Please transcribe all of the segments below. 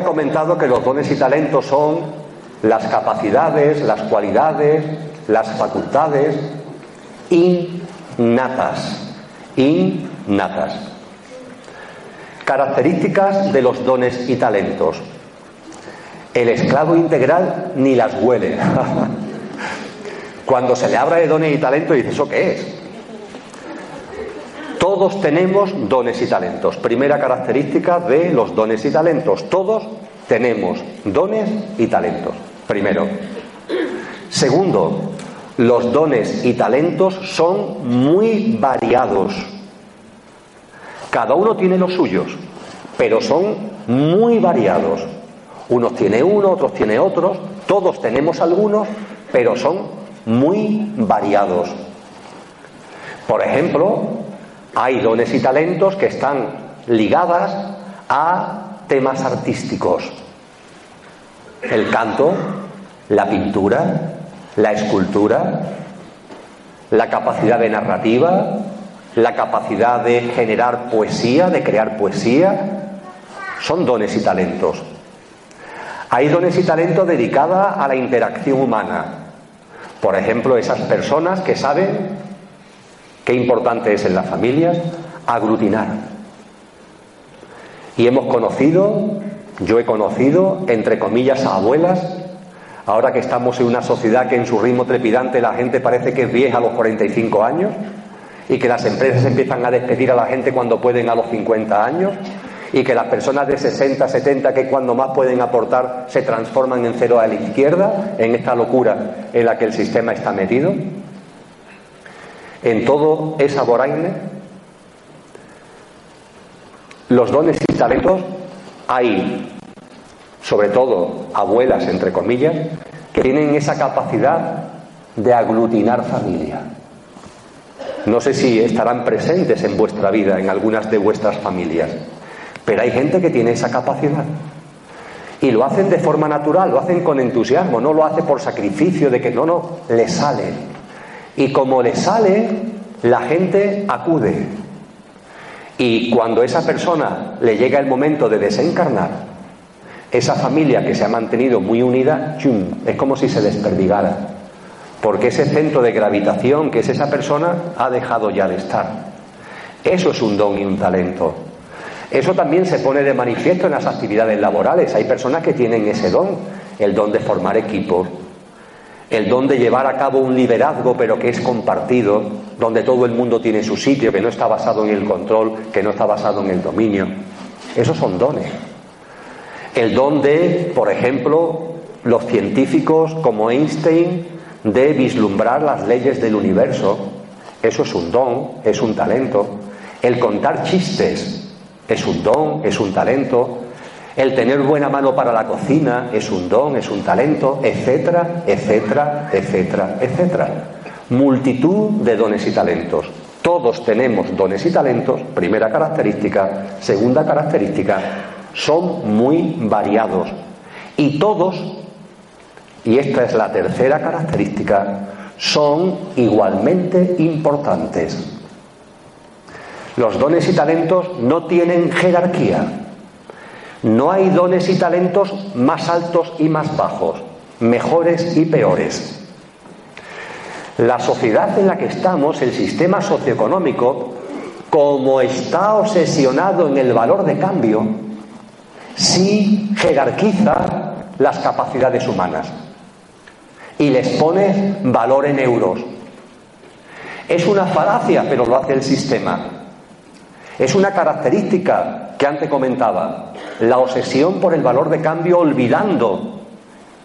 comentado que los dones y talentos son las capacidades, las cualidades, las facultades innatas. Innatas. Características de los dones y talentos. El esclavo integral ni las huele. Cuando se le habla de dones y talentos, dice, ¿eso qué es? Todos tenemos dones y talentos. Primera característica de los dones y talentos. Todos tenemos dones y talentos. Primero. Segundo, los dones y talentos son muy variados. Cada uno tiene los suyos, pero son muy variados. Unos tiene uno, otros tiene otros, todos tenemos algunos, pero son muy variados. Por ejemplo, hay dones y talentos que están ligadas a temas artísticos. El canto, la pintura, la escultura, la capacidad de narrativa, la capacidad de generar poesía, de crear poesía, son dones y talentos. Hay dones y talentos dedicados a la interacción humana. Por ejemplo, esas personas que saben qué importante es en las familias aglutinar. Y hemos conocido, yo he conocido, entre comillas, a abuelas Ahora que estamos en una sociedad que en su ritmo trepidante la gente parece que es vieja a los 45 años y que las empresas empiezan a despedir a la gente cuando pueden a los 50 años y que las personas de 60, 70 que cuando más pueden aportar se transforman en cero a la izquierda en esta locura en la que el sistema está metido. En todo esa voraine, los dones y talentos hay sobre todo abuelas, entre comillas, que tienen esa capacidad de aglutinar familia. No sé si estarán presentes en vuestra vida, en algunas de vuestras familias, pero hay gente que tiene esa capacidad. Y lo hacen de forma natural, lo hacen con entusiasmo, no lo hace por sacrificio de que no, no, le sale. Y como le sale, la gente acude. Y cuando esa persona le llega el momento de desencarnar, esa familia que se ha mantenido muy unida, ¡chum! es como si se desperdigara, porque ese centro de gravitación que es esa persona ha dejado ya de estar. Eso es un don y un talento. Eso también se pone de manifiesto en las actividades laborales. Hay personas que tienen ese don, el don de formar equipos, el don de llevar a cabo un liderazgo pero que es compartido, donde todo el mundo tiene su sitio, que no está basado en el control, que no está basado en el dominio. Esos son dones. El don de, por ejemplo, los científicos como Einstein de vislumbrar las leyes del universo. Eso es un don, es un talento. El contar chistes es un don, es un talento. El tener buena mano para la cocina es un don, es un talento, etcétera, etcétera, etcétera, etcétera. Multitud de dones y talentos. Todos tenemos dones y talentos, primera característica. Segunda característica, son muy variados y todos, y esta es la tercera característica, son igualmente importantes. Los dones y talentos no tienen jerarquía. No hay dones y talentos más altos y más bajos, mejores y peores. La sociedad en la que estamos, el sistema socioeconómico, como está obsesionado en el valor de cambio, sí jerarquiza las capacidades humanas y les pone valor en euros. Es una falacia, pero lo hace el sistema. Es una característica que antes comentaba, la obsesión por el valor de cambio olvidando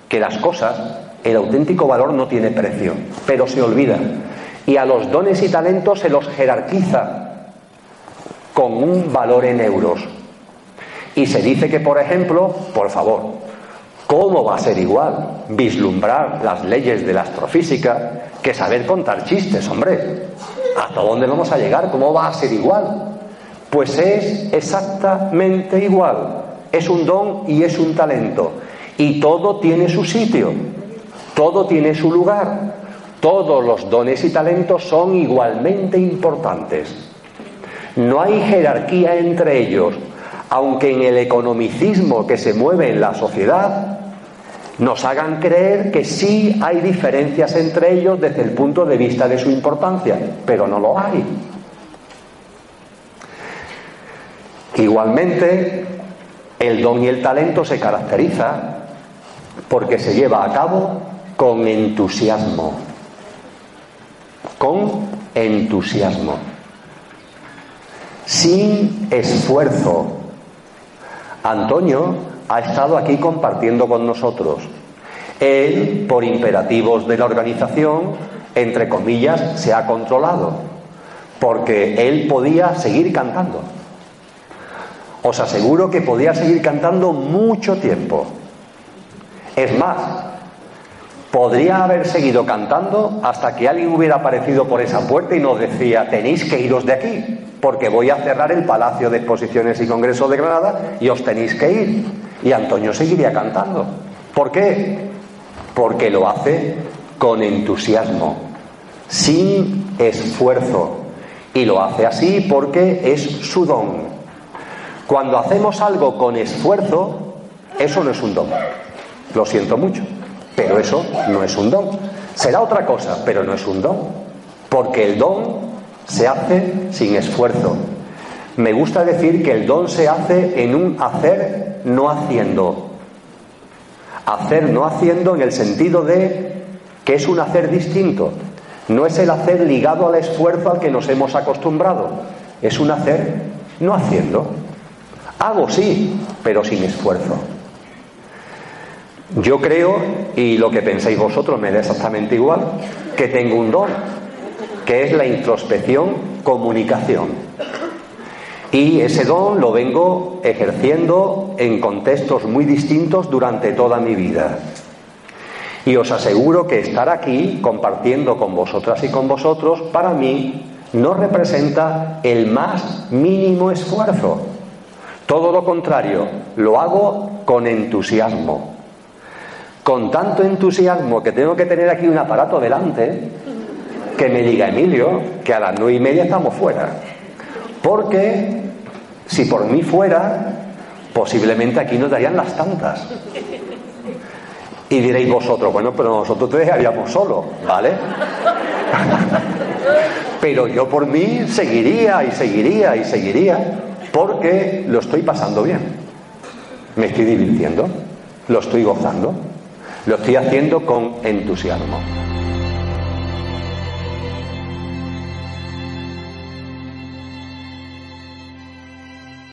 que las cosas, el auténtico valor no tiene precio, pero se olvida. Y a los dones y talentos se los jerarquiza con un valor en euros. Y se dice que, por ejemplo, por favor, ¿cómo va a ser igual vislumbrar las leyes de la astrofísica que saber contar chistes, hombre? ¿Hasta dónde vamos a llegar? ¿Cómo va a ser igual? Pues es exactamente igual. Es un don y es un talento. Y todo tiene su sitio, todo tiene su lugar. Todos los dones y talentos son igualmente importantes. No hay jerarquía entre ellos. aunque en el economicismo que se mueve en la sociedad, nos hagan creer que sí hay diferencias entre ellos desde el punto de vista de su importancia, pero no lo hay. Igualmente, el don y el talento se caracteriza porque se lleva a cabo con entusiasmo. Con entusiasmo. Sin esfuerzo. Antonio ha estado aquí compartiendo con nosotros. Él, por imperativos de la organización, entre comillas, se ha controlado, porque él podía seguir cantando. Os aseguro que podía seguir cantando mucho tiempo. Es más, podría haber seguido cantando hasta que alguien hubiera aparecido por esa puerta y nos decía, tenéis que iros de aquí, porque voy a cerrar el Palacio de Exposiciones y Congresos de Granada y os tenéis que ir. Y Antonio seguiría cantando. ¿Por qué? Porque lo hace con entusiasmo, sin esfuerzo. Y lo hace así porque es su don. Cuando hacemos algo con esfuerzo, eso no es un don. Lo siento mucho, pero eso no es un don. Será otra cosa, pero no es un don. Porque el don se hace sin esfuerzo. Me gusta decir que el don se hace en un hacer no haciendo. Hacer no haciendo en el sentido de que es un hacer distinto. No es el hacer ligado al esfuerzo al que nos hemos acostumbrado. Es un hacer no haciendo. Hago sí, pero sin esfuerzo. Yo creo, y lo que penséis vosotros me da exactamente igual, que tengo un don, que es la introspección, comunicación. Y ese don lo vengo ejerciendo en contextos muy distintos durante toda mi vida. Y os aseguro que estar aquí compartiendo con vosotras y con vosotros, para mí, no representa el más mínimo esfuerzo. Todo lo contrario, lo hago con entusiasmo. Con tanto entusiasmo que tengo que tener aquí un aparato delante que me diga Emilio que a las nueve y media estamos fuera. Porque si por mí fuera, posiblemente aquí nos darían las tantas. Y diréis vosotros, bueno, pero nosotros te dejaríamos solo, ¿vale? pero yo por mí seguiría y seguiría y seguiría porque lo estoy pasando bien. Me estoy divirtiendo, lo estoy gozando, lo estoy haciendo con entusiasmo.